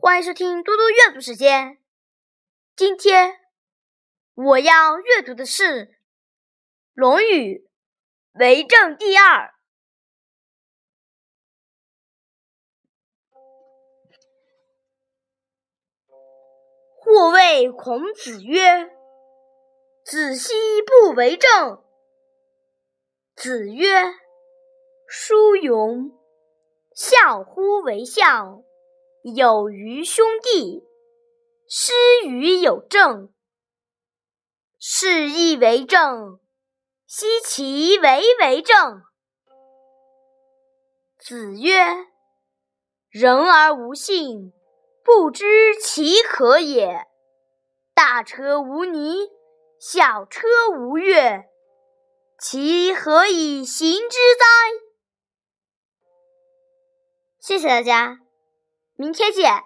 欢迎收听嘟嘟阅读时间。今天我要阅读的是《论语·为政第二》。或谓孔子曰：“子奚不为政？”子曰：“叔勇，孝乎为孝。”有余兄弟，失于有政，是亦为政。奚其为为政？子曰：“人而无信，不知其可也。大车无泥，小车无月，其何以行之哉？”谢谢大家。明天见。